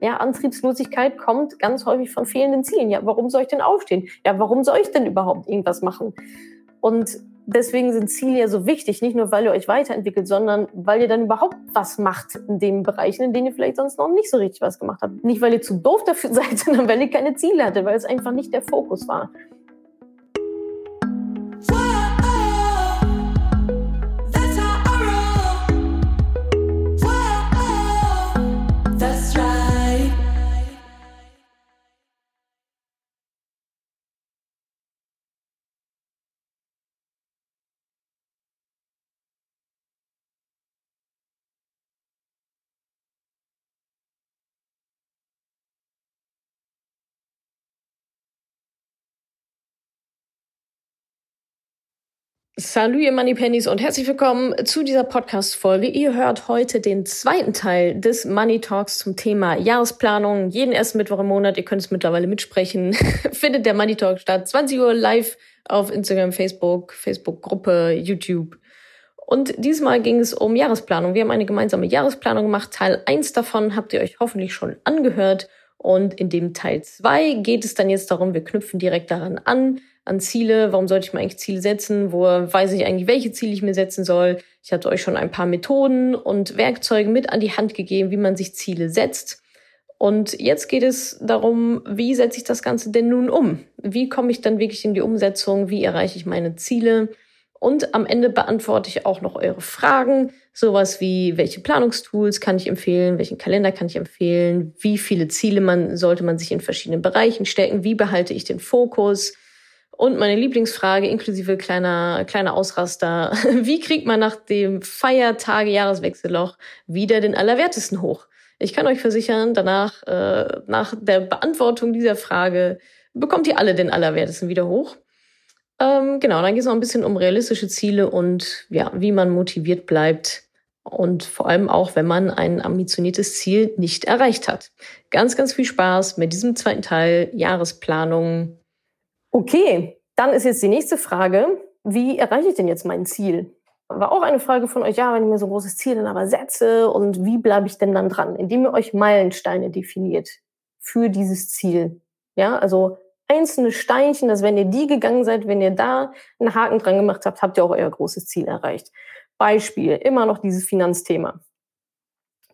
Ja, Antriebslosigkeit kommt ganz häufig von fehlenden Zielen. Ja, warum soll ich denn aufstehen? Ja, warum soll ich denn überhaupt irgendwas machen? Und deswegen sind Ziele ja so wichtig, nicht nur, weil ihr euch weiterentwickelt, sondern weil ihr dann überhaupt was macht in den Bereichen, in denen ihr vielleicht sonst noch nicht so richtig was gemacht habt. Nicht, weil ihr zu doof dafür seid, sondern weil ihr keine Ziele hattet, weil es einfach nicht der Fokus war. Salut ihr Money Pennies und herzlich willkommen zu dieser Podcast-Folge. Ihr hört heute den zweiten Teil des Money Talks zum Thema Jahresplanung. Jeden ersten Mittwoch im Monat, ihr könnt es mittlerweile mitsprechen, findet der Money Talk statt. 20 Uhr live auf Instagram, Facebook, Facebook-Gruppe, YouTube. Und diesmal ging es um Jahresplanung. Wir haben eine gemeinsame Jahresplanung gemacht. Teil 1 davon habt ihr euch hoffentlich schon angehört. Und in dem Teil 2 geht es dann jetzt darum, wir knüpfen direkt daran an, an Ziele. Warum sollte ich mir eigentlich Ziele setzen? Wo weiß ich eigentlich, welche Ziele ich mir setzen soll? Ich hatte euch schon ein paar Methoden und Werkzeuge mit an die Hand gegeben, wie man sich Ziele setzt. Und jetzt geht es darum, wie setze ich das Ganze denn nun um? Wie komme ich dann wirklich in die Umsetzung? Wie erreiche ich meine Ziele? Und am Ende beantworte ich auch noch eure Fragen. Sowas wie, welche Planungstools kann ich empfehlen? Welchen Kalender kann ich empfehlen? Wie viele Ziele man, sollte man sich in verschiedenen Bereichen stecken? Wie behalte ich den Fokus? Und meine Lieblingsfrage, inklusive kleiner, kleiner Ausraster. Wie kriegt man nach dem Feiertage Jahreswechselloch wieder den Allerwertesten hoch? Ich kann euch versichern, danach, äh, nach der Beantwortung dieser Frage, bekommt ihr alle den Allerwertesten wieder hoch. Ähm, genau, dann geht es noch ein bisschen um realistische Ziele und ja, wie man motiviert bleibt. Und vor allem auch, wenn man ein ambitioniertes Ziel nicht erreicht hat. Ganz, ganz viel Spaß mit diesem zweiten Teil Jahresplanung Okay, dann ist jetzt die nächste Frage, wie erreiche ich denn jetzt mein Ziel? War auch eine Frage von euch, ja, wenn ich mir so ein großes Ziel dann aber setze und wie bleibe ich denn dann dran? Indem ihr euch Meilensteine definiert für dieses Ziel. Ja, also einzelne Steinchen, dass wenn ihr die gegangen seid, wenn ihr da einen Haken dran gemacht habt, habt ihr auch euer großes Ziel erreicht. Beispiel, immer noch dieses Finanzthema.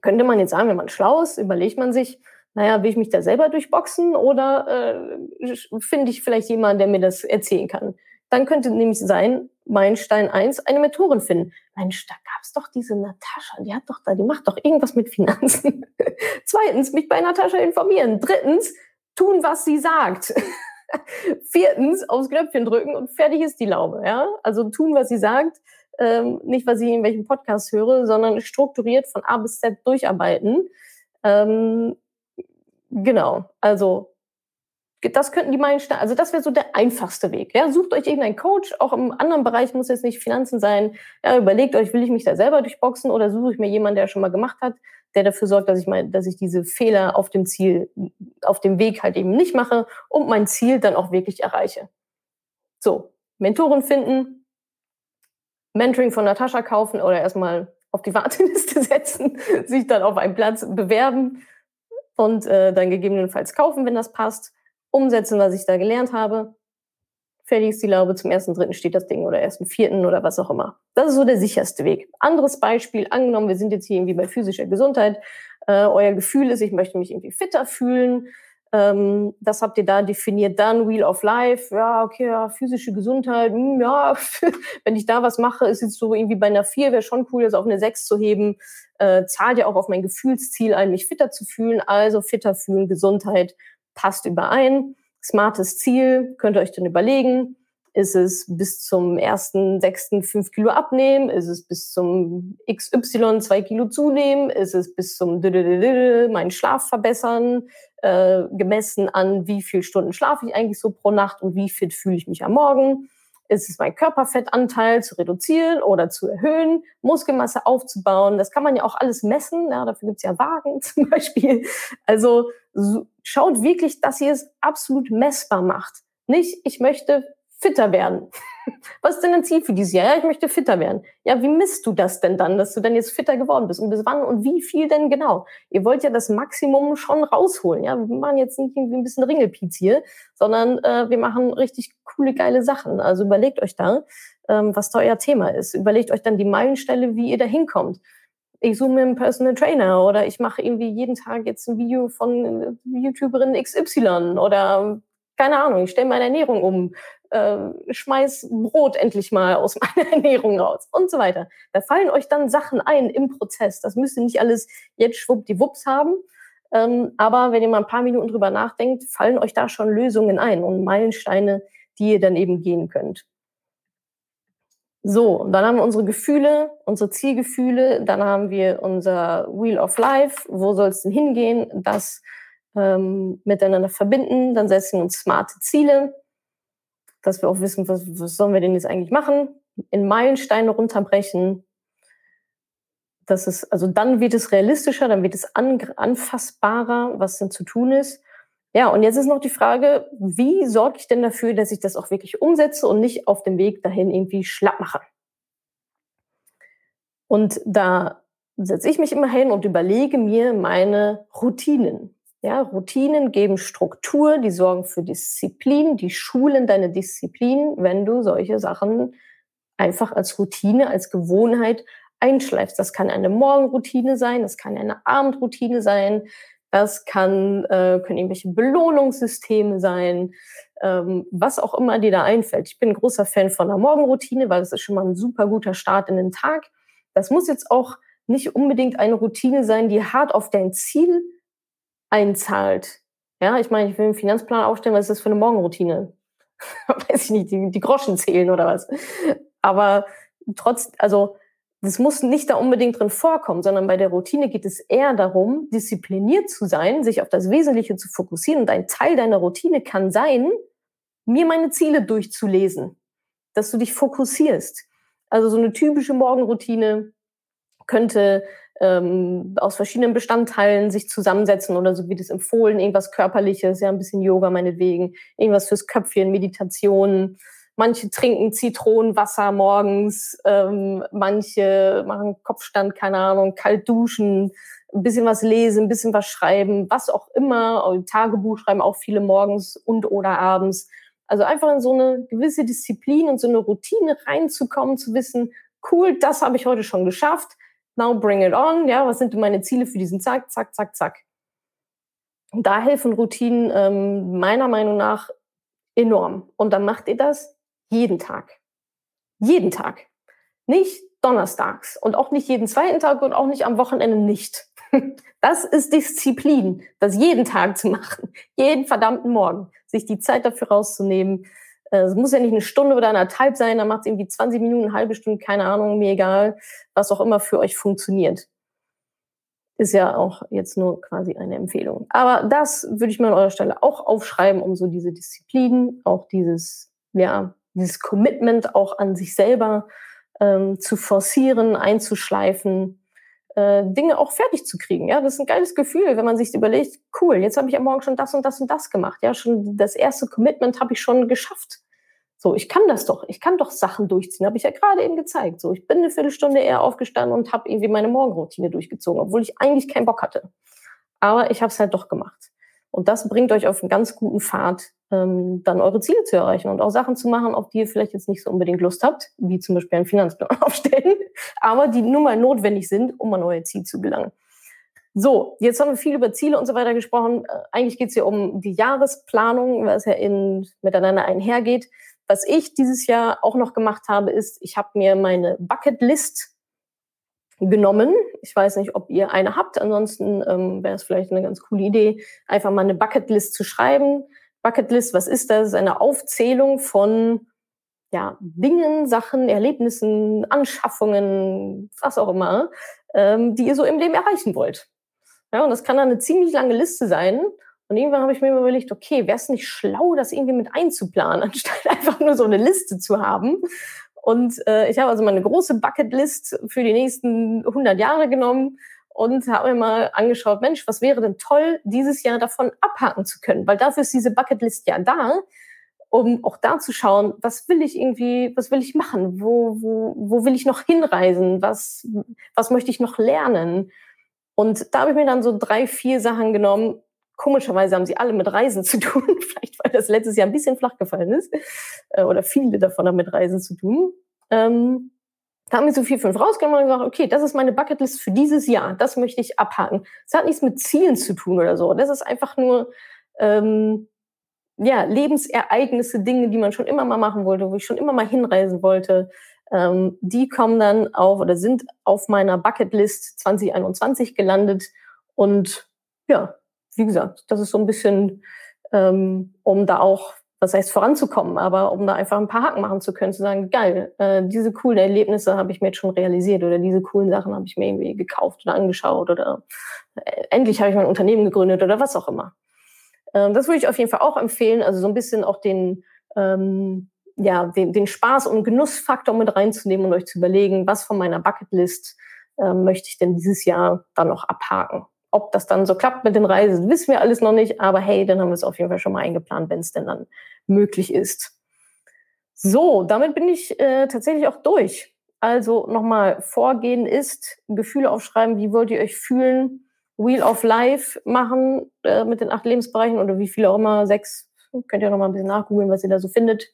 Könnte man jetzt sagen, wenn man schlau ist, überlegt man sich, naja, will ich mich da selber durchboxen oder äh, finde ich vielleicht jemanden, der mir das erzählen kann? Dann könnte nämlich sein, Meilenstein 1, eine Mentorin finden. Mensch, da gab's doch diese Natascha, die hat doch da, die macht doch irgendwas mit Finanzen. Zweitens, mich bei Natascha informieren. Drittens, tun, was sie sagt. Viertens, aufs Knöpfchen drücken und fertig ist die Laube. Ja? Also tun, was sie sagt. Ähm, nicht, was ich in welchem Podcast höre, sondern strukturiert von A bis Z durcharbeiten. Ähm, Genau, also das könnten die Meilensteine, also das wäre so der einfachste Weg. Ja, sucht euch irgendeinen Coach, auch im anderen Bereich muss jetzt nicht Finanzen sein. Ja, überlegt euch, will ich mich da selber durchboxen oder suche ich mir jemanden, der schon mal gemacht hat, der dafür sorgt, dass ich mein, dass ich diese Fehler auf dem Ziel, auf dem Weg halt eben nicht mache und mein Ziel dann auch wirklich erreiche. So, Mentoren finden, Mentoring von Natascha kaufen oder erstmal auf die Warteliste setzen, sich dann auf einen Platz bewerben und äh, dann gegebenenfalls kaufen, wenn das passt, umsetzen, was ich da gelernt habe. Fertig ist die Laube, zum ersten, dritten steht das Ding oder ersten, vierten oder was auch immer. Das ist so der sicherste Weg. Anderes Beispiel, angenommen, wir sind jetzt hier irgendwie bei physischer Gesundheit. Äh, euer Gefühl ist, ich möchte mich irgendwie fitter fühlen. Ähm, das habt ihr da definiert. Dann Wheel of Life, ja, okay, ja, physische Gesundheit, mh, hm, ja, wenn ich da was mache, ist jetzt so irgendwie bei einer vier wäre schon cool, das auf eine sechs zu heben äh, zahlt ja auch auf mein Gefühlsziel ein, mich fitter zu fühlen. Also fitter fühlen, Gesundheit passt überein. Smartes Ziel, könnt ihr euch dann überlegen. Ist es bis zum ersten, sechsten fünf Kilo abnehmen? Ist es bis zum XY zwei Kilo zunehmen? Ist es bis zum meinen Schlaf verbessern? Äh, gemessen an, wie viel Stunden schlafe ich eigentlich so pro Nacht und wie fit fühle ich mich am Morgen? Ist es mein Körperfettanteil zu reduzieren oder zu erhöhen, Muskelmasse aufzubauen? Das kann man ja auch alles messen. Ja, dafür gibt's ja Wagen zum Beispiel. Also so, schaut wirklich, dass ihr es absolut messbar macht. Nicht, ich möchte fitter werden. Was ist denn ein Ziel für dieses Jahr? Ja, ich möchte fitter werden. Ja, wie misst du das denn dann, dass du dann jetzt fitter geworden bist? Und bis wann und wie viel denn genau? Ihr wollt ja das Maximum schon rausholen. Ja, wir machen jetzt nicht irgendwie ein bisschen Ringelpiez hier, sondern äh, wir machen richtig coole, geile Sachen. Also überlegt euch da, ähm, was da euer Thema ist. Überlegt euch dann die Meilenstelle, wie ihr da hinkommt. Ich suche mir einen Personal Trainer oder ich mache irgendwie jeden Tag jetzt ein Video von äh, YouTuberin XY oder keine Ahnung, ich stelle meine Ernährung um, äh, schmeiß Brot endlich mal aus meiner Ernährung raus und so weiter. Da fallen euch dann Sachen ein im Prozess. Das müsst ihr nicht alles jetzt schwuppdiwupps haben. Ähm, aber wenn ihr mal ein paar Minuten drüber nachdenkt, fallen euch da schon Lösungen ein und Meilensteine, die ihr dann eben gehen könnt. So, und dann haben wir unsere Gefühle, unsere Zielgefühle, dann haben wir unser Wheel of Life, wo soll es denn hingehen, das ähm, miteinander verbinden, dann setzen wir uns smarte Ziele, dass wir auch wissen, was, was sollen wir denn jetzt eigentlich machen, in Meilensteine runterbrechen. Das ist, also dann wird es realistischer, dann wird es an, anfassbarer, was denn zu tun ist. Ja, und jetzt ist noch die Frage, wie sorge ich denn dafür, dass ich das auch wirklich umsetze und nicht auf dem Weg dahin irgendwie schlapp mache? Und da setze ich mich immer hin und überlege mir meine Routinen. Ja, Routinen geben Struktur, die sorgen für Disziplin, die schulen deine Disziplin, wenn du solche Sachen einfach als Routine, als Gewohnheit einschleifst. Das kann eine Morgenroutine sein, das kann eine Abendroutine sein, das kann, äh, können irgendwelche Belohnungssysteme sein, ähm, was auch immer dir da einfällt. Ich bin ein großer Fan von einer Morgenroutine, weil das ist schon mal ein super guter Start in den Tag. Das muss jetzt auch nicht unbedingt eine Routine sein, die hart auf dein Ziel einzahlt. Ja, ich meine, ich will einen Finanzplan aufstellen, was ist das für eine Morgenroutine? Weiß ich nicht, die, die Groschen zählen oder was. Aber trotz, also das muss nicht da unbedingt drin vorkommen, sondern bei der Routine geht es eher darum, diszipliniert zu sein, sich auf das Wesentliche zu fokussieren. Und ein Teil deiner Routine kann sein, mir meine Ziele durchzulesen, dass du dich fokussierst. Also so eine typische Morgenroutine könnte ähm, aus verschiedenen Bestandteilen sich zusammensetzen oder so wie das empfohlen, irgendwas Körperliches, ja, ein bisschen Yoga meinetwegen, irgendwas fürs Köpfchen, Meditation. Manche trinken Zitronenwasser morgens, ähm, manche machen Kopfstand, keine Ahnung, kalt duschen, ein bisschen was lesen, ein bisschen was schreiben, was auch immer. Tagebuch schreiben auch viele morgens und oder abends. Also einfach in so eine gewisse Disziplin und so eine Routine reinzukommen, zu wissen, cool, das habe ich heute schon geschafft now bring it on, ja, was sind meine Ziele für diesen Zack, zack, zack, zack. Und da helfen Routinen ähm, meiner Meinung nach enorm. Und dann macht ihr das jeden Tag. Jeden Tag. Nicht donnerstags und auch nicht jeden zweiten Tag und auch nicht am Wochenende nicht. Das ist Disziplin, das jeden Tag zu machen. Jeden verdammten Morgen. Sich die Zeit dafür rauszunehmen, äh, es muss ja nicht eine Stunde oder anderthalb sein, dann macht es irgendwie 20 Minuten, eine halbe Stunde, keine Ahnung, mir egal, was auch immer für euch funktioniert. Ist ja auch jetzt nur quasi eine Empfehlung. Aber das würde ich mir an eurer Stelle auch aufschreiben, um so diese Disziplin, auch dieses, ja, dieses Commitment auch an sich selber ähm, zu forcieren, einzuschleifen, äh, Dinge auch fertig zu kriegen. Ja, das ist ein geiles Gefühl, wenn man sich überlegt, cool, jetzt habe ich am Morgen schon das und das und das gemacht. Ja, schon das erste Commitment habe ich schon geschafft. So, ich kann das doch, ich kann doch Sachen durchziehen, habe ich ja gerade eben gezeigt. So, ich bin eine Viertelstunde eher aufgestanden und habe irgendwie meine Morgenroutine durchgezogen, obwohl ich eigentlich keinen Bock hatte. Aber ich habe es halt doch gemacht. Und das bringt euch auf einen ganz guten Pfad, ähm, dann eure Ziele zu erreichen und auch Sachen zu machen, auf die ihr vielleicht jetzt nicht so unbedingt Lust habt, wie zum Beispiel einen Finanzplan aufstellen, aber die nun mal notwendig sind, um an euer Ziel zu gelangen. So, jetzt haben wir viel über Ziele und so weiter gesprochen. Äh, eigentlich geht es hier um die Jahresplanung, was ja in, miteinander einhergeht. Was ich dieses Jahr auch noch gemacht habe, ist, ich habe mir meine Bucketlist genommen. Ich weiß nicht, ob ihr eine habt. Ansonsten ähm, wäre es vielleicht eine ganz coole Idee, einfach mal eine Bucketlist zu schreiben. Bucketlist, was ist das? Eine Aufzählung von ja, Dingen, Sachen, Erlebnissen, Anschaffungen, was auch immer, ähm, die ihr so im Leben erreichen wollt. Ja, und das kann dann eine ziemlich lange Liste sein. Und irgendwann habe ich mir überlegt, okay, wäre es nicht schlau, das irgendwie mit einzuplanen, anstatt einfach nur so eine Liste zu haben und äh, ich habe also meine große Bucketlist für die nächsten 100 Jahre genommen und habe mir mal angeschaut, Mensch, was wäre denn toll, dieses Jahr davon abhaken zu können? Weil dafür ist diese Bucketlist ja da. um auch da zu schauen, was will ich irgendwie, was will ich machen, wo, wo, wo will ich noch hinreisen, was, was möchte ich noch lernen. Und da habe ich mir dann so drei, vier Sachen genommen. Komischerweise haben sie alle mit Reisen zu tun, vielleicht weil das letztes Jahr ein bisschen flach gefallen ist, äh, oder viele davon haben mit Reisen zu tun. Ähm, da haben wir so vier, fünf rausgenommen und gesagt, okay, das ist meine Bucketlist für dieses Jahr, das möchte ich abhaken. Das hat nichts mit Zielen zu tun oder so. Das ist einfach nur ähm, ja, Lebensereignisse, Dinge, die man schon immer mal machen wollte, wo ich schon immer mal hinreisen wollte, ähm, die kommen dann auf oder sind auf meiner Bucketlist 2021 gelandet. Und ja, wie gesagt, das ist so ein bisschen, ähm, um da auch, was heißt voranzukommen, aber um da einfach ein paar Haken machen zu können, zu sagen, geil, äh, diese coolen Erlebnisse habe ich mir jetzt schon realisiert oder diese coolen Sachen habe ich mir irgendwie gekauft oder angeschaut oder äh, endlich habe ich mein Unternehmen gegründet oder was auch immer. Ähm, das würde ich auf jeden Fall auch empfehlen. Also so ein bisschen auch den, ähm, ja, den, den Spaß und Genussfaktor mit reinzunehmen und euch zu überlegen, was von meiner Bucketlist ähm, möchte ich denn dieses Jahr dann noch abhaken. Ob das dann so klappt mit den Reisen, wissen wir alles noch nicht, aber hey, dann haben wir es auf jeden Fall schon mal eingeplant, wenn es denn dann möglich ist. So, damit bin ich äh, tatsächlich auch durch. Also nochmal, Vorgehen ist, Gefühle aufschreiben, wie wollt ihr euch fühlen, Wheel of Life machen äh, mit den acht Lebensbereichen oder wie viele auch immer, sechs, könnt ihr noch mal ein bisschen nachgoogeln, was ihr da so findet.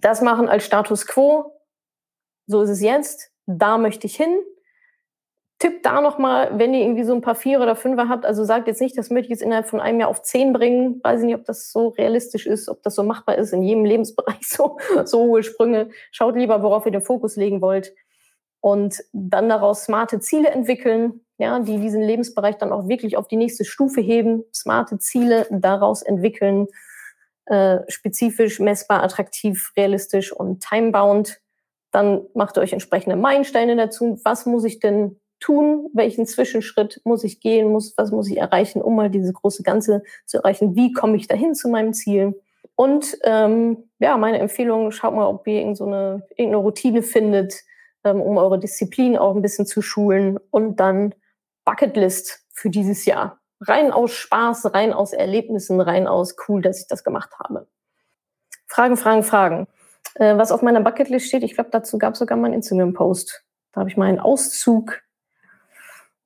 Das machen als Status Quo. So ist es jetzt. Da möchte ich hin. Tipp da noch mal, wenn ihr irgendwie so ein paar Vier oder Fünfer habt, also sagt jetzt nicht, das möchte ich jetzt innerhalb von einem Jahr auf zehn bringen. Weiß ich nicht, ob das so realistisch ist, ob das so machbar ist in jedem Lebensbereich so, so hohe Sprünge. Schaut lieber, worauf ihr den Fokus legen wollt und dann daraus smarte Ziele entwickeln, ja, die diesen Lebensbereich dann auch wirklich auf die nächste Stufe heben, smarte Ziele daraus entwickeln, äh, spezifisch, messbar, attraktiv, realistisch und timebound. Dann macht ihr euch entsprechende Meilensteine dazu. Was muss ich denn tun? Welchen Zwischenschritt muss ich gehen? Muss, was muss ich erreichen, um mal diese große Ganze zu erreichen? Wie komme ich dahin zu meinem Ziel? Und ähm, ja, meine Empfehlung, schaut mal, ob ihr irgendeine, so eine, irgendeine Routine findet, ähm, um eure Disziplin auch ein bisschen zu schulen und dann Bucketlist für dieses Jahr. Rein aus Spaß, rein aus Erlebnissen, rein aus cool, dass ich das gemacht habe. Fragen, Fragen, Fragen. Äh, was auf meiner Bucketlist steht, ich glaube, dazu gab es sogar mal einen Instagram-Post. Da habe ich mal einen Auszug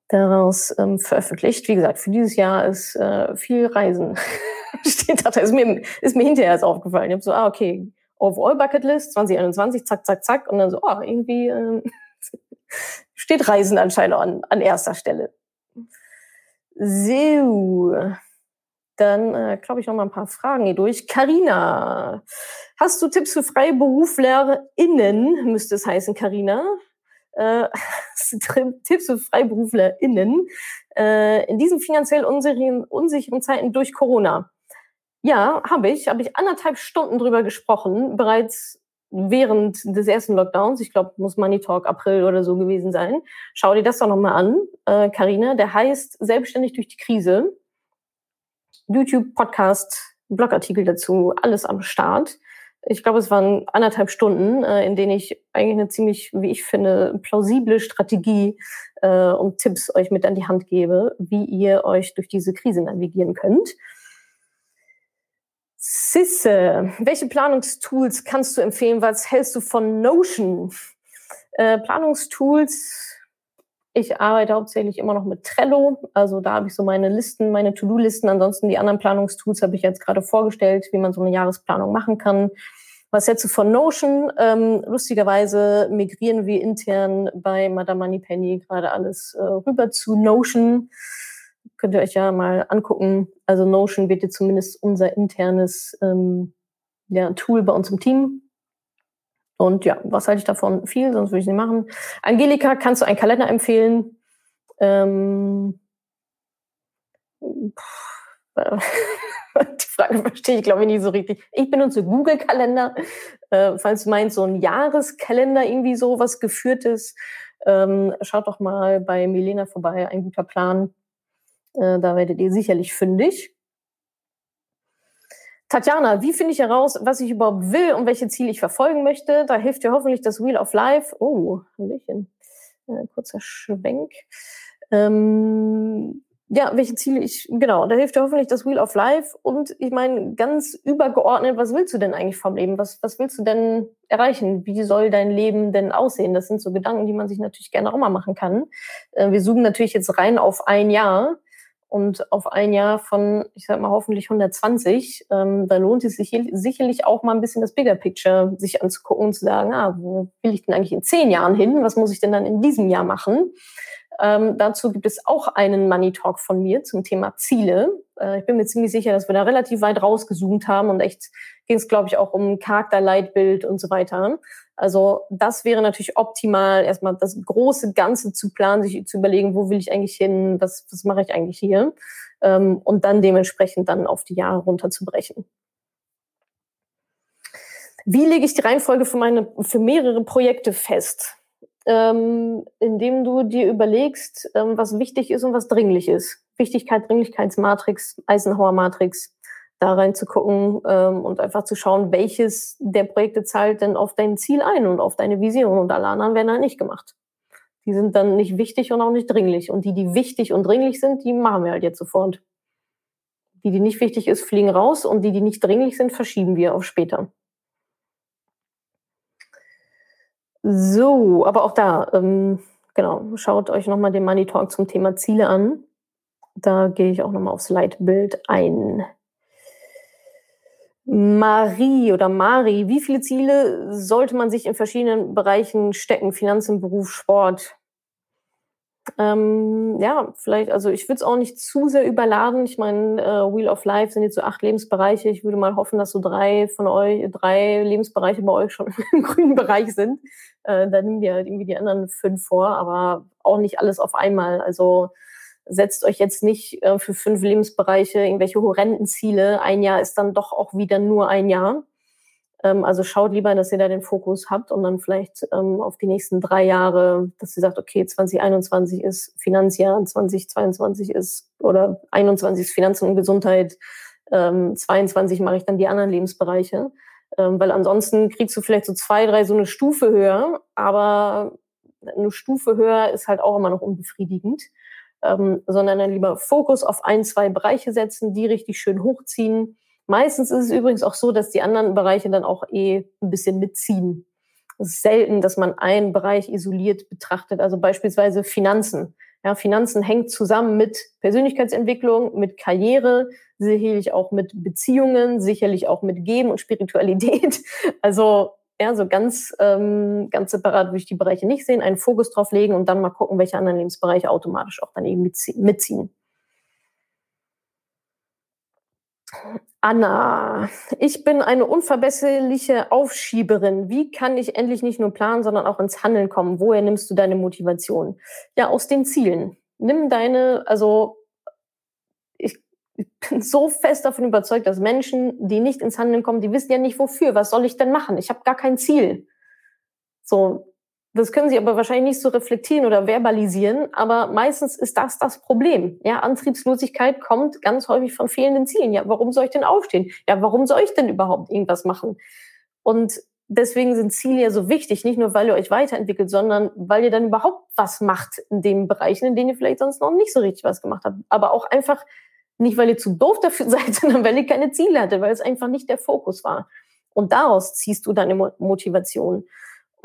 daraus ähm, veröffentlicht. Wie gesagt, für dieses Jahr ist äh, viel Reisen. steht da, ist mir, ist mir hinterher erst aufgefallen. Ich habe so, ah, okay, Overall Bucketlist 2021, zack, zack, zack. Und dann so, oh, irgendwie äh, steht Reisen anscheinend an, an erster Stelle. So, dann äh, glaube ich noch mal ein paar Fragen hier durch. Karina, hast du Tipps für FreiberuflerInnen, müsste es heißen, Karina? Äh, Tipps für FreiberuflerInnen äh, in diesen finanziell unsicheren, unsicheren Zeiten durch Corona? Ja, habe ich. Habe ich anderthalb Stunden drüber gesprochen, bereits während des ersten Lockdowns. Ich glaube, muss Money Talk April oder so gewesen sein. Schau dir das doch nochmal an, Karina. Äh, der heißt Selbstständig durch die Krise. YouTube, Podcast, Blogartikel dazu, alles am Start. Ich glaube, es waren anderthalb Stunden, äh, in denen ich eigentlich eine ziemlich, wie ich finde, plausible Strategie äh, und Tipps euch mit an die Hand gebe, wie ihr euch durch diese Krise navigieren könnt. Sisse, welche Planungstools kannst du empfehlen? Was hältst du von Notion? Äh, Planungstools, ich arbeite hauptsächlich immer noch mit Trello. Also da habe ich so meine Listen, meine To-Do-Listen. Ansonsten die anderen Planungstools habe ich jetzt gerade vorgestellt, wie man so eine Jahresplanung machen kann. Was hältst du von Notion? Ähm, lustigerweise migrieren wir intern bei Madame Moneypenny gerade alles äh, rüber zu Notion könnt ihr euch ja mal angucken. Also Notion wird jetzt zumindest unser internes ähm, ja, Tool bei uns im Team. Und ja, was halte ich davon? Viel, sonst würde ich es nicht machen. Angelika, kannst du einen Kalender empfehlen? Ähm, die Frage verstehe ich, glaube ich, nicht so richtig. Ich benutze Google-Kalender. Äh, falls du meinst, so ein Jahreskalender, irgendwie so was Geführtes, ähm, schaut doch mal bei Milena vorbei. Ein guter Plan. Äh, da werdet ihr sicherlich fündig. Tatjana, wie finde ich heraus, was ich überhaupt will und welche Ziele ich verfolgen möchte? Da hilft dir hoffentlich das Wheel of Life. Oh, Hallöchen. Äh, kurzer Schwenk. Ähm, ja, welche Ziele ich, genau, da hilft dir hoffentlich das Wheel of Life. Und ich meine, ganz übergeordnet, was willst du denn eigentlich vom Leben? Was, was willst du denn erreichen? Wie soll dein Leben denn aussehen? Das sind so Gedanken, die man sich natürlich gerne auch mal machen kann. Äh, wir zoomen natürlich jetzt rein auf ein Jahr und auf ein Jahr von, ich sag mal, hoffentlich 120. Ähm, da lohnt es sich sicherlich auch mal ein bisschen das Bigger Picture sich anzugucken und zu sagen, ah, wo will ich denn eigentlich in zehn Jahren hin? Was muss ich denn dann in diesem Jahr machen? Ähm, dazu gibt es auch einen Money Talk von mir zum Thema Ziele. Äh, ich bin mir ziemlich sicher, dass wir da relativ weit rausgezoomt haben und echt ging es, glaube ich, auch um Charakterleitbild und so weiter. Also das wäre natürlich optimal, erstmal das große Ganze zu planen, sich zu überlegen, wo will ich eigentlich hin, was, was mache ich eigentlich hier ähm, und dann dementsprechend dann auf die Jahre runterzubrechen. Wie lege ich die Reihenfolge für meine für mehrere Projekte fest? Ähm, indem du dir überlegst, ähm, was wichtig ist und was dringlich ist. Wichtigkeit, Dringlichkeitsmatrix, Eisenhower-Matrix, da reinzugucken ähm, und einfach zu schauen, welches der Projekte zahlt denn auf dein Ziel ein und auf deine Vision und alle anderen werden halt nicht gemacht. Die sind dann nicht wichtig und auch nicht dringlich. Und die, die wichtig und dringlich sind, die machen wir halt jetzt sofort. Die, die nicht wichtig ist, fliegen raus und die, die nicht dringlich sind, verschieben wir auf später. So, aber auch da, ähm, genau, schaut euch nochmal den Money Talk zum Thema Ziele an. Da gehe ich auch nochmal aufs Leitbild ein. Marie oder Mari, wie viele Ziele sollte man sich in verschiedenen Bereichen stecken? Finanzen, Beruf, Sport? Ähm, ja, vielleicht, also ich würde es auch nicht zu sehr überladen. Ich meine, äh, Wheel of Life sind jetzt so acht Lebensbereiche. Ich würde mal hoffen, dass so drei von euch, drei Lebensbereiche bei euch schon im grünen Bereich sind. Äh, dann nehmen wir halt irgendwie die anderen fünf vor, aber auch nicht alles auf einmal. Also setzt euch jetzt nicht äh, für fünf Lebensbereiche irgendwelche horrenden Ziele. Ein Jahr ist dann doch auch wieder nur ein Jahr. Ähm, also schaut lieber, dass ihr da den Fokus habt und dann vielleicht ähm, auf die nächsten drei Jahre, dass ihr sagt, okay, 2021 ist Finanzjahr, 2022 ist oder 21 ist Finanzen und Gesundheit, ähm, 22 mache ich dann die anderen Lebensbereiche. Ähm, weil ansonsten kriegst du vielleicht so zwei, drei so eine Stufe höher, aber eine Stufe höher ist halt auch immer noch unbefriedigend. Ähm, sondern dann lieber Fokus auf ein, zwei Bereiche setzen, die richtig schön hochziehen Meistens ist es übrigens auch so, dass die anderen Bereiche dann auch eh ein bisschen mitziehen. Es ist selten, dass man einen Bereich isoliert betrachtet, also beispielsweise Finanzen. Ja, Finanzen hängt zusammen mit Persönlichkeitsentwicklung, mit Karriere, sicherlich auch mit Beziehungen, sicherlich auch mit Geben und Spiritualität. Also ja, so ganz, ähm, ganz separat würde ich die Bereiche nicht sehen, einen Fokus drauf legen und dann mal gucken, welche anderen Lebensbereiche automatisch auch dann eben mitziehen. Anna, ich bin eine unverbesserliche Aufschieberin. Wie kann ich endlich nicht nur planen, sondern auch ins Handeln kommen? Woher nimmst du deine Motivation? Ja, aus den Zielen. Nimm deine, also ich, bin so fest davon überzeugt, dass Menschen, die nicht ins Handeln kommen, die wissen ja nicht wofür. Was soll ich denn machen? Ich habe gar kein Ziel. So, das können sie aber wahrscheinlich nicht so reflektieren oder verbalisieren, aber meistens ist das das Problem. Ja, Antriebslosigkeit kommt ganz häufig von fehlenden Zielen. Ja, warum soll ich denn aufstehen? Ja, warum soll ich denn überhaupt irgendwas machen? Und deswegen sind Ziele ja so wichtig, nicht nur weil ihr euch weiterentwickelt, sondern weil ihr dann überhaupt was macht in den Bereichen, in denen ihr vielleicht sonst noch nicht so richtig was gemacht habt. Aber auch einfach nicht, weil ihr zu doof dafür seid, sondern weil ihr keine Ziele hattet, weil es einfach nicht der Fokus war. Und daraus ziehst du deine Motivation.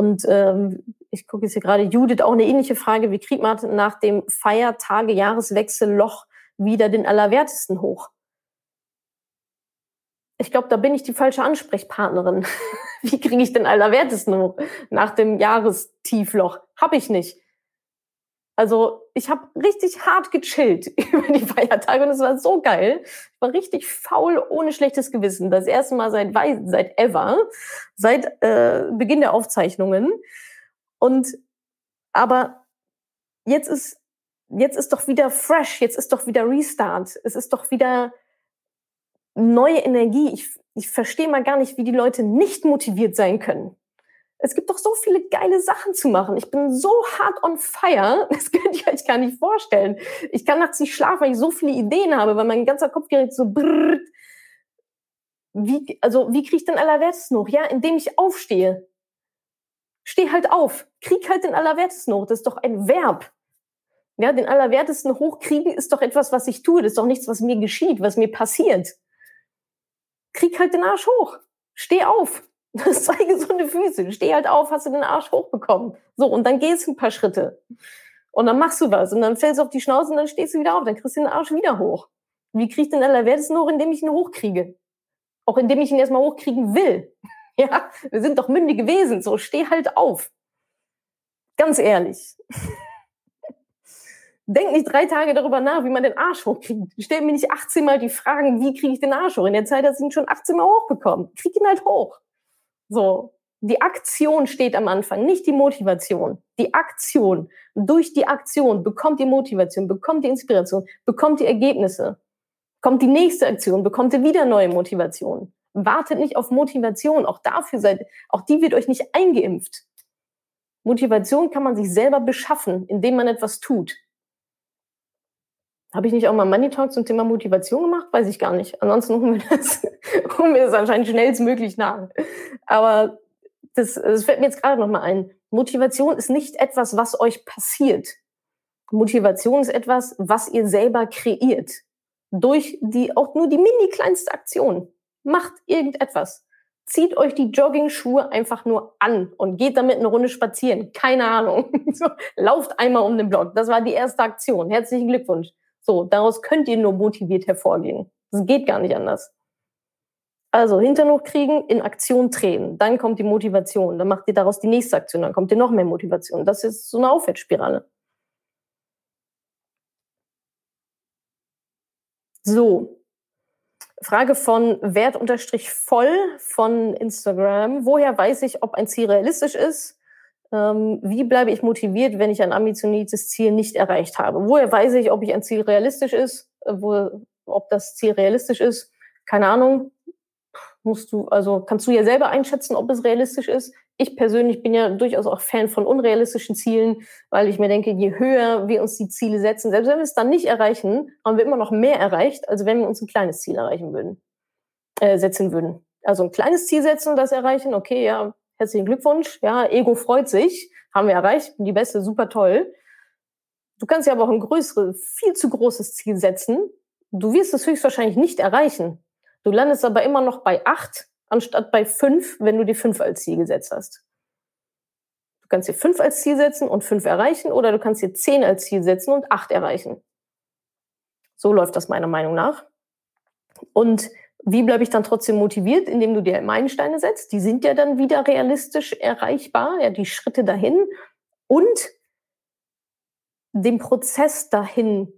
Und ähm, ich gucke jetzt hier gerade, Judith, auch eine ähnliche Frage. Wie kriegt man nach dem Feiertage, Jahreswechsel Loch wieder den Allerwertesten hoch? Ich glaube, da bin ich die falsche Ansprechpartnerin. Wie kriege ich den Allerwertesten hoch nach dem Jahrestiefloch? Hab ich nicht. Also ich habe richtig hart gechillt über die Feiertage und es war so geil. Ich war richtig faul, ohne schlechtes Gewissen. Das erste Mal seit, seit ever, seit äh, Beginn der Aufzeichnungen. Und aber jetzt ist jetzt ist doch wieder fresh, jetzt ist doch wieder Restart. Es ist doch wieder neue Energie. Ich, ich verstehe mal gar nicht, wie die Leute nicht motiviert sein können. Es gibt doch so viele geile Sachen zu machen. Ich bin so hart on fire, das könnt ihr euch gar nicht vorstellen. Ich kann nachts nicht schlafen, weil ich so viele Ideen habe, weil mein ganzer Kopf gerät so brrrt. Wie, also, wie kriege ich den Allerwertesten hoch? Ja, indem ich aufstehe. Steh halt auf. Krieg halt den Allerwertesten hoch. Das ist doch ein Verb. Ja, den Allerwertesten hochkriegen ist doch etwas, was ich tue. Das ist doch nichts, was mir geschieht, was mir passiert. Krieg halt den Arsch hoch. Steh auf. Das zwei gesunde Füße. Steh halt auf, hast du den Arsch hochbekommen. So, und dann gehst du ein paar Schritte. Und dann machst du was. Und dann fällst du auf die Schnauze und dann stehst du wieder auf. Dann kriegst du den Arsch wieder hoch. Wie krieg ich den Allerwertesten hoch? Indem ich ihn hochkriege. Auch indem ich ihn erstmal hochkriegen will. Ja, wir sind doch mündige Wesen. So, steh halt auf. Ganz ehrlich. Denk nicht drei Tage darüber nach, wie man den Arsch hochkriegt. Stell mir nicht 18 Mal die Fragen, wie kriege ich den Arsch hoch? In der Zeit hast du ihn schon 18 Mal hochbekommen. Krieg ihn halt hoch. So. Die Aktion steht am Anfang, nicht die Motivation. Die Aktion. Durch die Aktion bekommt ihr Motivation, bekommt ihr Inspiration, bekommt ihr Ergebnisse. Kommt die nächste Aktion, bekommt ihr wieder neue Motivation. Wartet nicht auf Motivation. Auch dafür seid, auch die wird euch nicht eingeimpft. Motivation kann man sich selber beschaffen, indem man etwas tut. Habe ich nicht auch mal Money Talk zum Thema Motivation gemacht? Weiß ich gar nicht. Ansonsten holen wir das, holen wir das anscheinend schnellstmöglich nach. Aber das, das fällt mir jetzt gerade nochmal ein. Motivation ist nicht etwas, was euch passiert. Motivation ist etwas, was ihr selber kreiert. Durch die, auch nur die mini kleinste Aktion. Macht irgendetwas. Zieht euch die Jogging-Schuhe einfach nur an und geht damit eine Runde spazieren. Keine Ahnung. So, lauft einmal um den Block. Das war die erste Aktion. Herzlichen Glückwunsch. So, daraus könnt ihr nur motiviert hervorgehen. Das geht gar nicht anders. Also Hintern hochkriegen, in Aktion treten, dann kommt die Motivation, dann macht ihr daraus die nächste Aktion, dann kommt ihr noch mehr Motivation. Das ist so eine Aufwärtsspirale. So, Frage von Wert unterstrich voll von Instagram. Woher weiß ich, ob ein Ziel realistisch ist? Ähm, wie bleibe ich motiviert, wenn ich ein ambitioniertes Ziel nicht erreicht habe? Woher weiß ich, ob ich ein Ziel realistisch ist, äh, wo, ob das Ziel realistisch ist? Keine Ahnung. Musst du, also kannst du ja selber einschätzen, ob es realistisch ist. Ich persönlich bin ja durchaus auch Fan von unrealistischen Zielen, weil ich mir denke, je höher wir uns die Ziele setzen, selbst wenn wir es dann nicht erreichen, haben wir immer noch mehr erreicht, als wenn wir uns ein kleines Ziel erreichen würden, äh, setzen würden. Also ein kleines Ziel setzen und das erreichen, okay, ja, herzlichen Glückwunsch, ja, Ego freut sich, haben wir erreicht, die Beste, super toll. Du kannst ja aber auch ein größeres, viel zu großes Ziel setzen. Du wirst es höchstwahrscheinlich nicht erreichen. Du landest aber immer noch bei acht anstatt bei fünf, wenn du die fünf als Ziel gesetzt hast. Du kannst dir fünf als Ziel setzen und fünf erreichen oder du kannst dir zehn als Ziel setzen und acht erreichen. So läuft das meiner Meinung nach. Und wie bleibe ich dann trotzdem motiviert, indem du dir Meilensteine setzt? Die sind ja dann wieder realistisch erreichbar, ja, die Schritte dahin und den Prozess dahin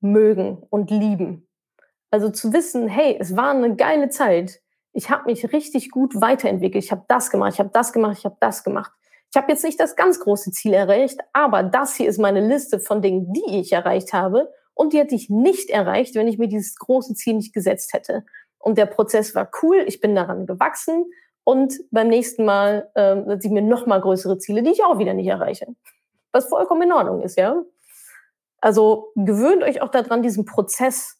mögen und lieben. Also zu wissen, hey, es war eine geile Zeit. Ich habe mich richtig gut weiterentwickelt. Ich habe das gemacht, ich habe das gemacht, ich habe das gemacht. Ich habe jetzt nicht das ganz große Ziel erreicht, aber das hier ist meine Liste von Dingen, die ich erreicht habe und die hätte ich nicht erreicht, wenn ich mir dieses große Ziel nicht gesetzt hätte. Und der Prozess war cool, ich bin daran gewachsen und beim nächsten Mal äh, setze mir noch mal größere Ziele, die ich auch wieder nicht erreiche. Was vollkommen in Ordnung ist, ja. Also gewöhnt euch auch daran, diesen Prozess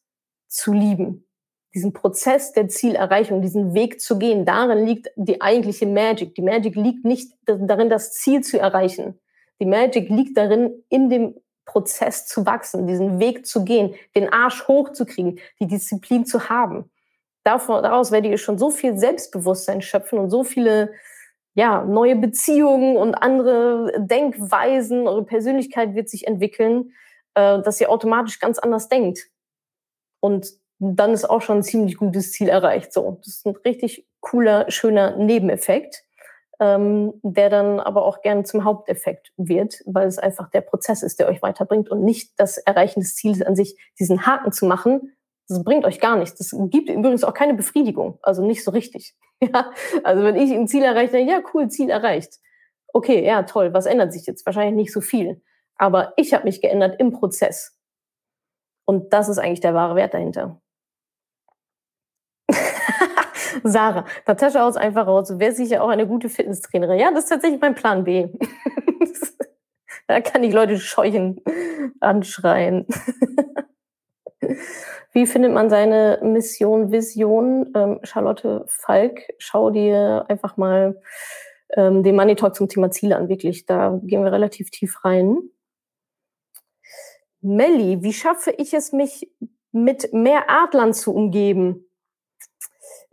zu lieben. Diesen Prozess der Zielerreichung, diesen Weg zu gehen. Darin liegt die eigentliche Magic. Die Magic liegt nicht darin, das Ziel zu erreichen. Die Magic liegt darin, in dem Prozess zu wachsen, diesen Weg zu gehen, den Arsch hochzukriegen, die Disziplin zu haben davon, daraus werdet ihr schon so viel Selbstbewusstsein schöpfen und so viele ja, neue Beziehungen und andere Denkweisen, eure Persönlichkeit wird sich entwickeln, äh, dass ihr automatisch ganz anders denkt. Und dann ist auch schon ein ziemlich gutes Ziel erreicht. So, das ist ein richtig cooler, schöner Nebeneffekt, ähm, der dann aber auch gerne zum Haupteffekt wird, weil es einfach der Prozess ist, der euch weiterbringt und nicht das Erreichen des Ziels an sich, diesen Haken zu machen, das bringt euch gar nichts. Das gibt übrigens auch keine Befriedigung, also nicht so richtig. Ja? Also wenn ich ein Ziel erreicht, dann ja, cool, Ziel erreicht. Okay, ja, toll, was ändert sich jetzt? Wahrscheinlich nicht so viel. Aber ich habe mich geändert im Prozess. Und das ist eigentlich der wahre Wert dahinter. Sarah, Natascha aus einfach raus. Wärst sicher auch eine gute Fitnesstrainerin. Ja, das ist tatsächlich mein Plan B. da kann ich Leute scheuchen, anschreien. Wie findet man seine Mission, Vision? Ähm, Charlotte Falk, schau dir einfach mal ähm, den Money Talk zum Thema Ziele an. Wirklich, da gehen wir relativ tief rein. Melli, wie schaffe ich es, mich mit mehr Adlern zu umgeben?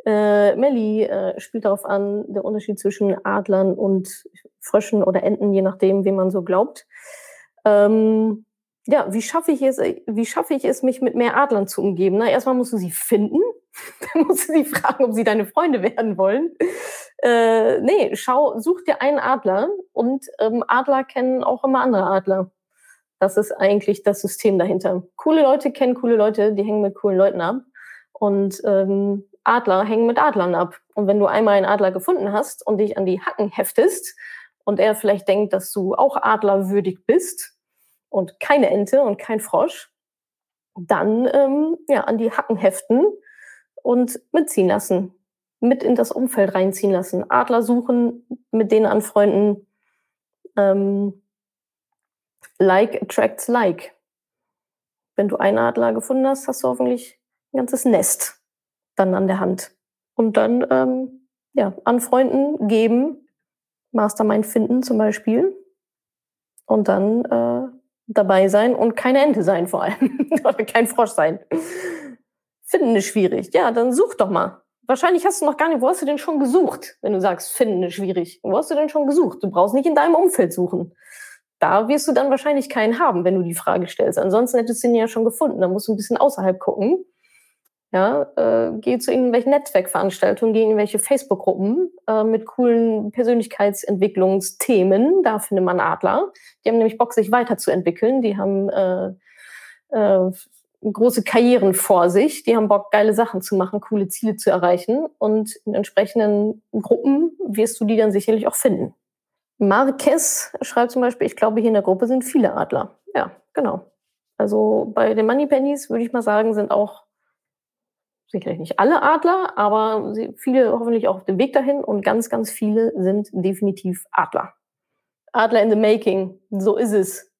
Äh, Melli äh, spielt darauf an, der Unterschied zwischen Adlern und Fröschen oder Enten, je nachdem, wie man so glaubt. Ähm, ja, wie schaffe ich es, wie schaffe ich es, mich mit mehr Adlern zu umgeben? Na, erstmal musst du sie finden. Dann musst du sie fragen, ob sie deine Freunde werden wollen. Äh, nee, schau, such dir einen Adler und ähm, Adler kennen auch immer andere Adler. Das ist eigentlich das System dahinter. Coole Leute kennen coole Leute, die hängen mit coolen Leuten ab. Und ähm, Adler hängen mit Adlern ab. Und wenn du einmal einen Adler gefunden hast und dich an die Hacken heftest und er vielleicht denkt, dass du auch adlerwürdig bist und keine Ente und kein Frosch, dann ähm, ja, an die Hacken heften und mitziehen lassen, mit in das Umfeld reinziehen lassen. Adler suchen, mit denen anfreunden. Ähm, like attracts like. Wenn du einen Adler gefunden hast, hast du hoffentlich ein ganzes Nest dann an der Hand. Und dann ähm, ja, anfreunden, geben, Mastermind finden zum Beispiel. Und dann äh, dabei sein und keine Ente sein vor allem. Oder kein Frosch sein. Finden ist schwierig. Ja, dann such doch mal. Wahrscheinlich hast du noch gar nicht, wo hast du denn schon gesucht, wenn du sagst, finden ist schwierig. Wo hast du denn schon gesucht? Du brauchst nicht in deinem Umfeld suchen. Da wirst du dann wahrscheinlich keinen haben, wenn du die Frage stellst. Ansonsten hättest du ihn ja schon gefunden. Da musst du ein bisschen außerhalb gucken. Ja, äh, geh zu irgendwelchen Netzwerkveranstaltungen, geh in irgendwelche Facebook-Gruppen äh, mit coolen Persönlichkeitsentwicklungsthemen. Da findet man Adler. Die haben nämlich Bock, sich weiterzuentwickeln. Die haben äh, äh, große Karrieren vor sich. Die haben Bock, geile Sachen zu machen, coole Ziele zu erreichen. Und in entsprechenden Gruppen wirst du die dann sicherlich auch finden. Marquez schreibt zum Beispiel, ich glaube, hier in der Gruppe sind viele Adler. Ja, genau. Also bei den Moneypennies würde ich mal sagen, sind auch sicherlich nicht alle Adler, aber viele hoffentlich auch auf dem Weg dahin und ganz, ganz viele sind definitiv Adler. Adler in the making, so ist es.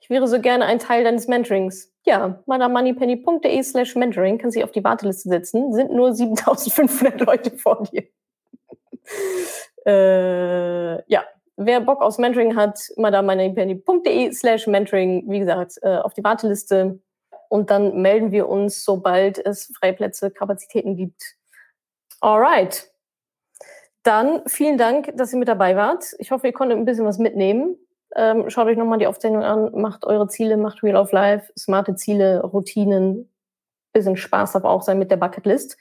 Ich wäre so gerne ein Teil deines Mentorings. Ja, madamoneypenny.de slash mentoring kann sich auf die Warteliste setzen. Sind nur 7500 Leute vor dir. äh, ja, wer Bock aufs Mentoring hat, madamoneypenny.de slash mentoring, wie gesagt, äh, auf die Warteliste und dann melden wir uns, sobald es Freiplätze, Kapazitäten gibt. Alright. Dann vielen Dank, dass ihr mit dabei wart. Ich hoffe, ihr konntet ein bisschen was mitnehmen. Ähm, schaut euch nochmal die Aufzeichnung an, macht eure Ziele, macht Real of Life, smarte Ziele, Routinen, bisschen Spaß darf auch sein mit der Bucketlist.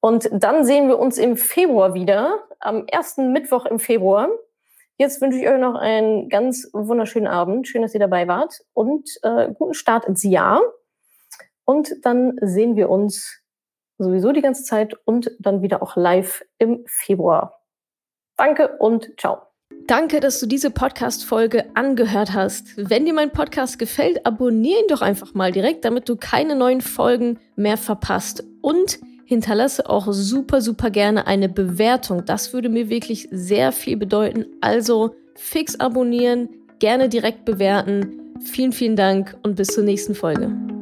Und dann sehen wir uns im Februar wieder, am ersten Mittwoch im Februar. Jetzt wünsche ich euch noch einen ganz wunderschönen Abend. Schön, dass ihr dabei wart und äh, guten Start ins Jahr. Und dann sehen wir uns sowieso die ganze Zeit und dann wieder auch live im Februar. Danke und ciao. Danke, dass du diese Podcast-Folge angehört hast. Wenn dir mein Podcast gefällt, abonniere ihn doch einfach mal direkt, damit du keine neuen Folgen mehr verpasst. Und hinterlasse auch super, super gerne eine Bewertung. Das würde mir wirklich sehr viel bedeuten. Also fix abonnieren, gerne direkt bewerten. Vielen, vielen Dank und bis zur nächsten Folge.